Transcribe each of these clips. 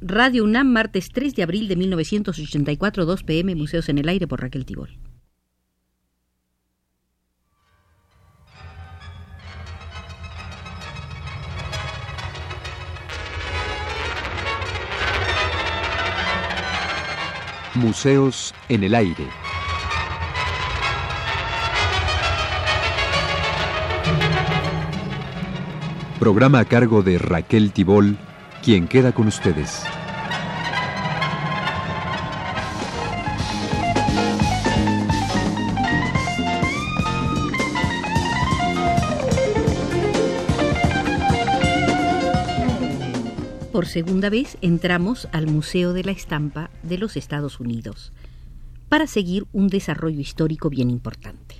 Radio UNAM, martes 3 de abril de 1984, 2 pm, Museos en el Aire por Raquel Tibol. Museos en el Aire. Programa a cargo de Raquel Tibol, quien queda con ustedes. Por segunda vez entramos al Museo de la Estampa de los Estados Unidos para seguir un desarrollo histórico bien importante.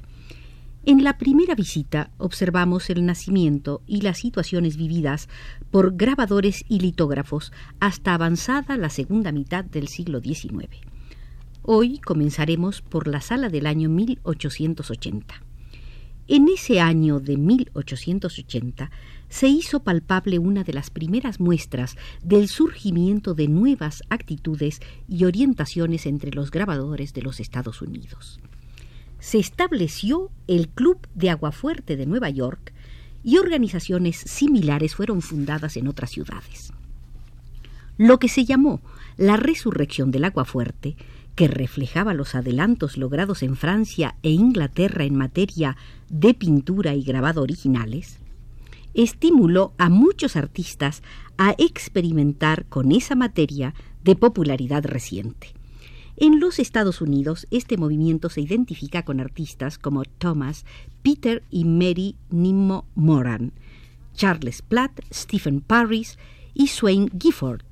En la primera visita observamos el nacimiento y las situaciones vividas por grabadores y litógrafos hasta avanzada la segunda mitad del siglo XIX. Hoy comenzaremos por la sala del año 1880. En ese año de 1880 se hizo palpable una de las primeras muestras del surgimiento de nuevas actitudes y orientaciones entre los grabadores de los Estados Unidos. Se estableció el Club de Aguafuerte de Nueva York y organizaciones similares fueron fundadas en otras ciudades. Lo que se llamó la resurrección del aguafuerte, que reflejaba los adelantos logrados en Francia e Inglaterra en materia de pintura y grabado originales, estimuló a muchos artistas a experimentar con esa materia de popularidad reciente. En los Estados Unidos, este movimiento se identifica con artistas como Thomas, Peter y Mary Nimmo Moran, Charles Platt, Stephen Parris y Swain Gifford,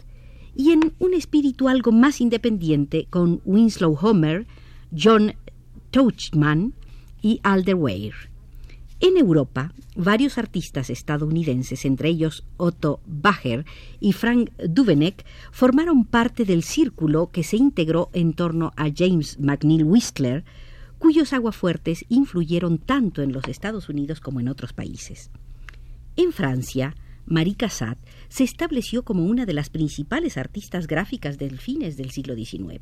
y en un espíritu algo más independiente con Winslow Homer, John Touchman y Alder Weir. En Europa, varios artistas estadounidenses, entre ellos Otto Bacher y Frank Duveneck, formaron parte del círculo que se integró en torno a James McNeill Whistler, cuyos aguafuertes influyeron tanto en los Estados Unidos como en otros países. En Francia, Marie Cassatt se estableció como una de las principales artistas gráficas del fines del siglo XIX.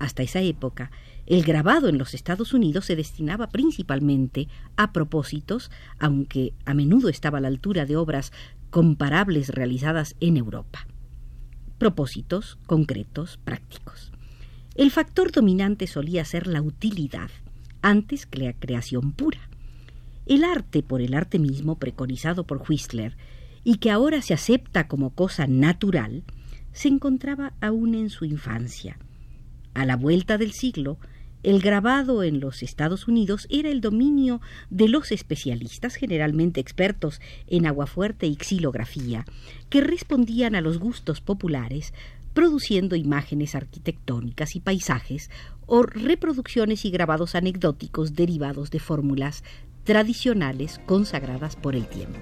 Hasta esa época, el grabado en los Estados Unidos se destinaba principalmente a propósitos, aunque a menudo estaba a la altura de obras comparables realizadas en Europa. Propósitos concretos, prácticos. El factor dominante solía ser la utilidad, antes que la creación pura. El arte por el arte mismo, preconizado por Whistler, y que ahora se acepta como cosa natural, se encontraba aún en su infancia. A la vuelta del siglo, el grabado en los Estados Unidos era el dominio de los especialistas, generalmente expertos en aguafuerte y xilografía, que respondían a los gustos populares, produciendo imágenes arquitectónicas y paisajes o reproducciones y grabados anecdóticos derivados de fórmulas tradicionales consagradas por el tiempo.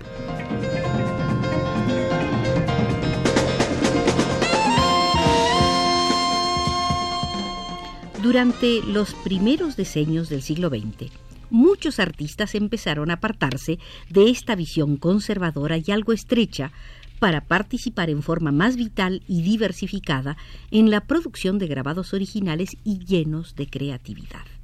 Durante los primeros decenios del siglo XX, muchos artistas empezaron a apartarse de esta visión conservadora y algo estrecha para participar en forma más vital y diversificada en la producción de grabados originales y llenos de creatividad.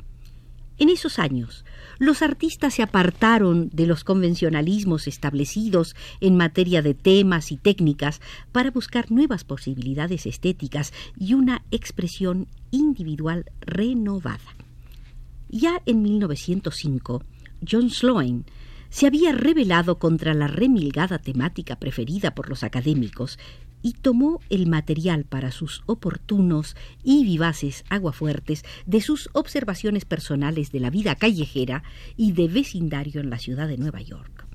En esos años, los artistas se apartaron de los convencionalismos establecidos en materia de temas y técnicas para buscar nuevas posibilidades estéticas y una expresión individual renovada. Ya en 1905, John Sloan se había rebelado contra la remilgada temática preferida por los académicos y tomó el material para sus oportunos y vivaces aguafuertes de sus observaciones personales de la vida callejera y de vecindario en la ciudad de Nueva York.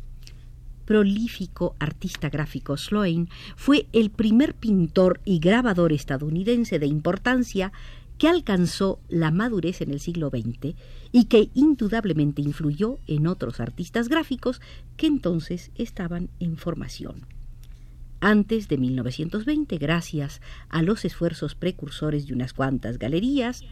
Prolífico artista gráfico, Sloane fue el primer pintor y grabador estadounidense de importancia que alcanzó la madurez en el siglo XX y que indudablemente influyó en otros artistas gráficos que entonces estaban en formación. Antes de 1920, gracias a los esfuerzos precursores de unas cuantas galerías,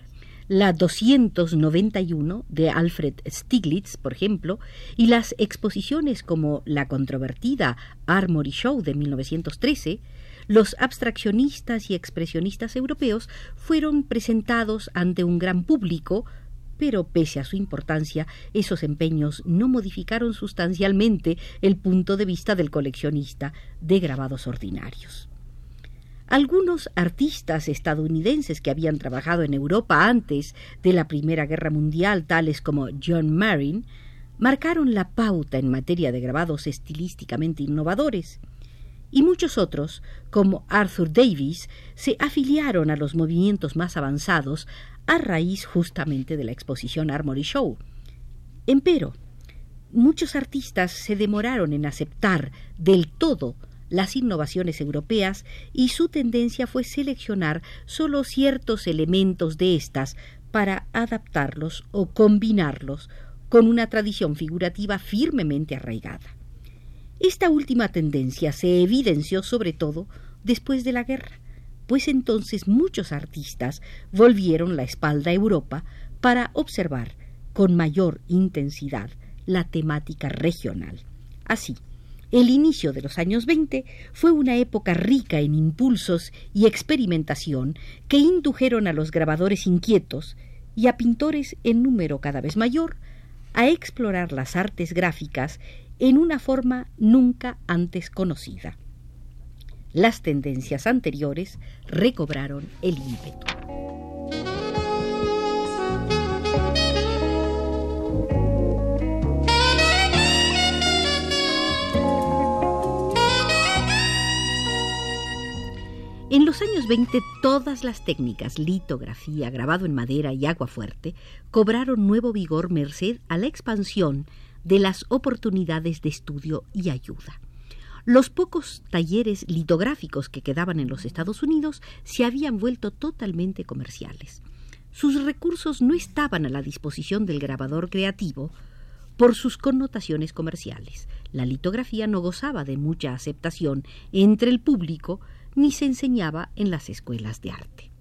la 291 de Alfred Stieglitz, por ejemplo, y las exposiciones como la controvertida Armory Show de 1913, los abstraccionistas y expresionistas europeos fueron presentados ante un gran público, pero pese a su importancia, esos empeños no modificaron sustancialmente el punto de vista del coleccionista de grabados ordinarios. Algunos artistas estadounidenses que habían trabajado en Europa antes de la Primera Guerra Mundial, tales como John Marin, marcaron la pauta en materia de grabados estilísticamente innovadores, y muchos otros, como Arthur Davis, se afiliaron a los movimientos más avanzados a raíz justamente de la exposición Armory Show. Empero, muchos artistas se demoraron en aceptar del todo las innovaciones europeas y su tendencia fue seleccionar solo ciertos elementos de estas para adaptarlos o combinarlos con una tradición figurativa firmemente arraigada. Esta última tendencia se evidenció sobre todo después de la guerra, pues entonces muchos artistas volvieron la espalda a Europa para observar con mayor intensidad la temática regional. Así, el inicio de los años 20 fue una época rica en impulsos y experimentación que indujeron a los grabadores inquietos y a pintores en número cada vez mayor a explorar las artes gráficas en una forma nunca antes conocida. Las tendencias anteriores recobraron el ímpetu. En los años 20 todas las técnicas, litografía, grabado en madera y agua fuerte, cobraron nuevo vigor merced a la expansión de las oportunidades de estudio y ayuda. Los pocos talleres litográficos que quedaban en los Estados Unidos se habían vuelto totalmente comerciales. Sus recursos no estaban a la disposición del grabador creativo por sus connotaciones comerciales. La litografía no gozaba de mucha aceptación entre el público ni se enseñaba en las escuelas de arte.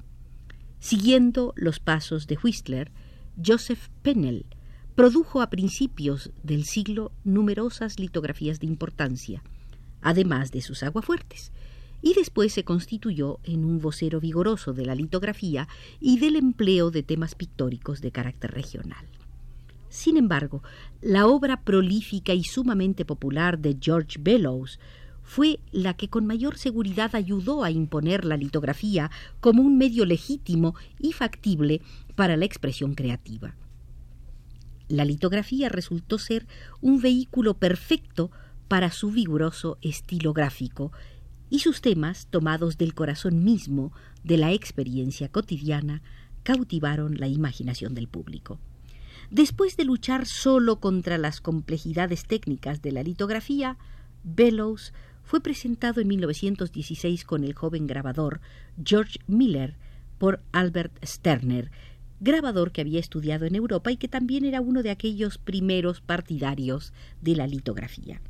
Siguiendo los pasos de Whistler, Joseph Pennell produjo a principios del siglo numerosas litografías de importancia, además de sus aguafuertes, y después se constituyó en un vocero vigoroso de la litografía y del empleo de temas pictóricos de carácter regional. Sin embargo, la obra prolífica y sumamente popular de George Bellows fue la que con mayor seguridad ayudó a imponer la litografía como un medio legítimo y factible para la expresión creativa. La litografía resultó ser un vehículo perfecto para su vigoroso estilo gráfico y sus temas, tomados del corazón mismo de la experiencia cotidiana, cautivaron la imaginación del público. Después de luchar solo contra las complejidades técnicas de la litografía, Bellows fue presentado en 1916 con el joven grabador George Miller por Albert Sterner, grabador que había estudiado en Europa y que también era uno de aquellos primeros partidarios de la litografía.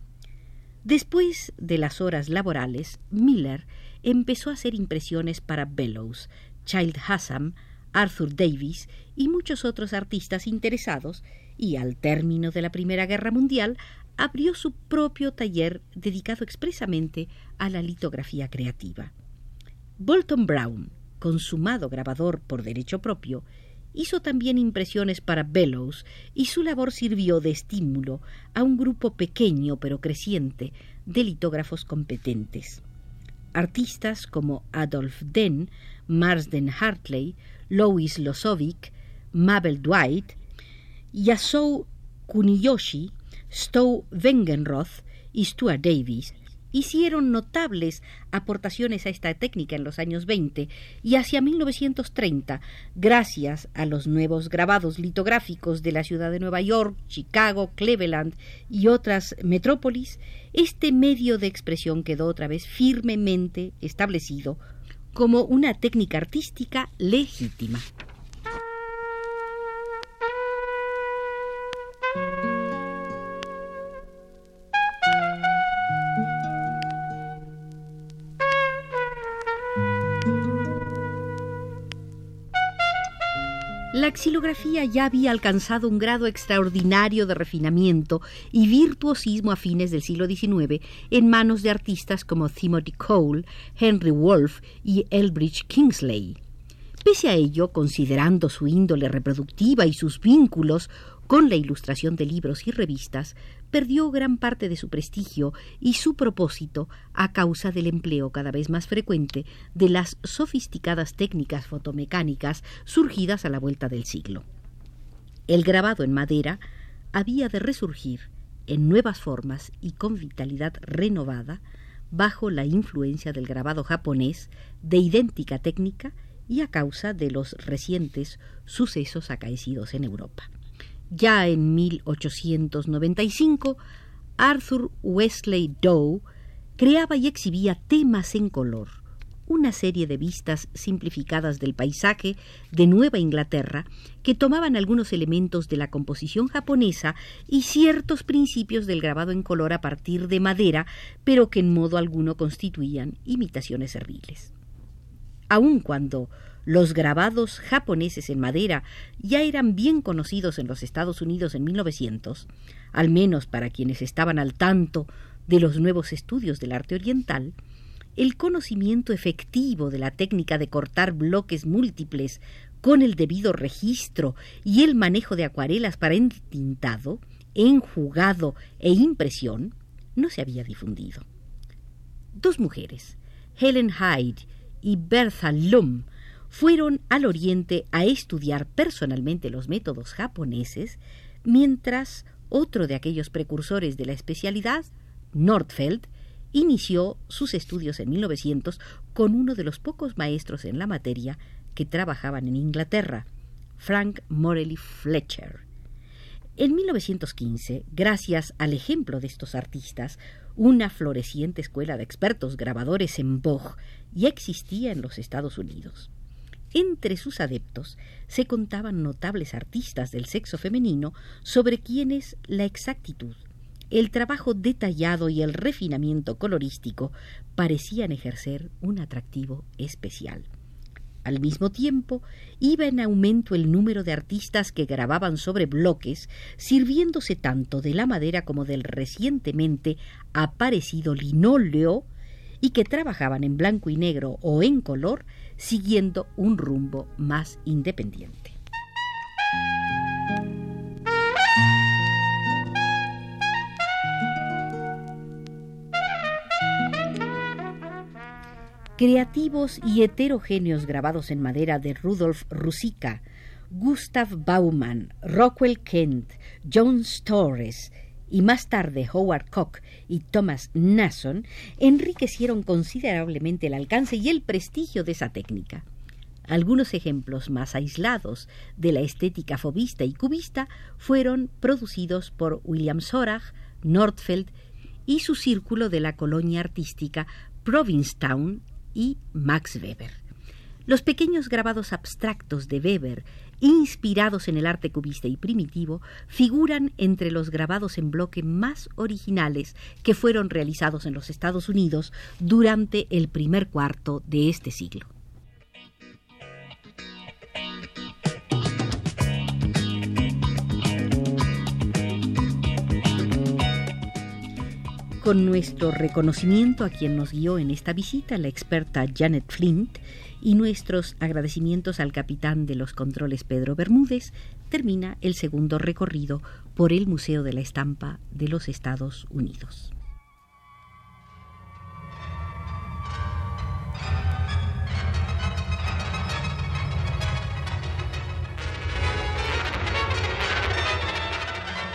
Después de las horas laborales, Miller empezó a hacer impresiones para Bellows, Child Hassam, Arthur Davis y muchos otros artistas interesados, y al término de la Primera Guerra Mundial abrió su propio taller dedicado expresamente a la litografía creativa. Bolton Brown, consumado grabador por derecho propio, hizo también impresiones para Bellows y su labor sirvió de estímulo a un grupo pequeño pero creciente de litógrafos competentes. Artistas como Adolf Den, Marsden Hartley, Louis Losovic, Mabel Dwight, Yasou Kuniyoshi Stowe Wengenroth y Stuart Davis hicieron notables aportaciones a esta técnica en los años 20 y hacia 1930, gracias a los nuevos grabados litográficos de la ciudad de Nueva York, Chicago, Cleveland y otras metrópolis, este medio de expresión quedó otra vez firmemente establecido como una técnica artística legítima. La xilografía ya había alcanzado un grado extraordinario de refinamiento y virtuosismo a fines del siglo XIX en manos de artistas como Timothy Cole, Henry Wolfe y Elbridge Kingsley. Pese a ello, considerando su índole reproductiva y sus vínculos con la ilustración de libros y revistas, perdió gran parte de su prestigio y su propósito a causa del empleo cada vez más frecuente de las sofisticadas técnicas fotomecánicas surgidas a la vuelta del siglo. El grabado en madera había de resurgir en nuevas formas y con vitalidad renovada bajo la influencia del grabado japonés de idéntica técnica y a causa de los recientes sucesos acaecidos en Europa. Ya en 1895, Arthur Wesley Dow creaba y exhibía temas en color, una serie de vistas simplificadas del paisaje de Nueva Inglaterra que tomaban algunos elementos de la composición japonesa y ciertos principios del grabado en color a partir de madera, pero que en modo alguno constituían imitaciones serviles. Aun cuando los grabados japoneses en madera ya eran bien conocidos en los Estados Unidos en 1900, al menos para quienes estaban al tanto de los nuevos estudios del arte oriental, el conocimiento efectivo de la técnica de cortar bloques múltiples con el debido registro y el manejo de acuarelas para entintado, enjugado e impresión no se había difundido. Dos mujeres, Helen Hyde y Bertha Lum, fueron al Oriente a estudiar personalmente los métodos japoneses, mientras otro de aquellos precursores de la especialidad, Nordfeld, inició sus estudios en 1900 con uno de los pocos maestros en la materia que trabajaban en Inglaterra, Frank Morley Fletcher. En 1915, gracias al ejemplo de estos artistas, una floreciente escuela de expertos grabadores en Bog ya existía en los Estados Unidos. Entre sus adeptos se contaban notables artistas del sexo femenino sobre quienes la exactitud, el trabajo detallado y el refinamiento colorístico parecían ejercer un atractivo especial. Al mismo tiempo, iba en aumento el número de artistas que grababan sobre bloques, sirviéndose tanto de la madera como del recientemente aparecido linóleo, y que trabajaban en blanco y negro o en color, siguiendo un rumbo más independiente. Creativos y heterogéneos grabados en madera de Rudolf Rusica, Gustav Baumann, Rockwell Kent, John Torres, y más tarde Howard Koch y Thomas Nason enriquecieron considerablemente el alcance y el prestigio de esa técnica. Algunos ejemplos más aislados de la estética fobista y cubista fueron producidos por William Sorach, Nordfeld y su círculo de la colonia artística Provincetown y Max Weber. Los pequeños grabados abstractos de Weber inspirados en el arte cubista y primitivo, figuran entre los grabados en bloque más originales que fueron realizados en los Estados Unidos durante el primer cuarto de este siglo. Con nuestro reconocimiento a quien nos guió en esta visita, la experta Janet Flint, y nuestros agradecimientos al capitán de los controles Pedro Bermúdez, termina el segundo recorrido por el Museo de la Estampa de los Estados Unidos.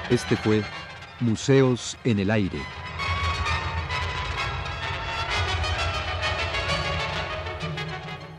Este fue Museos en el Aire.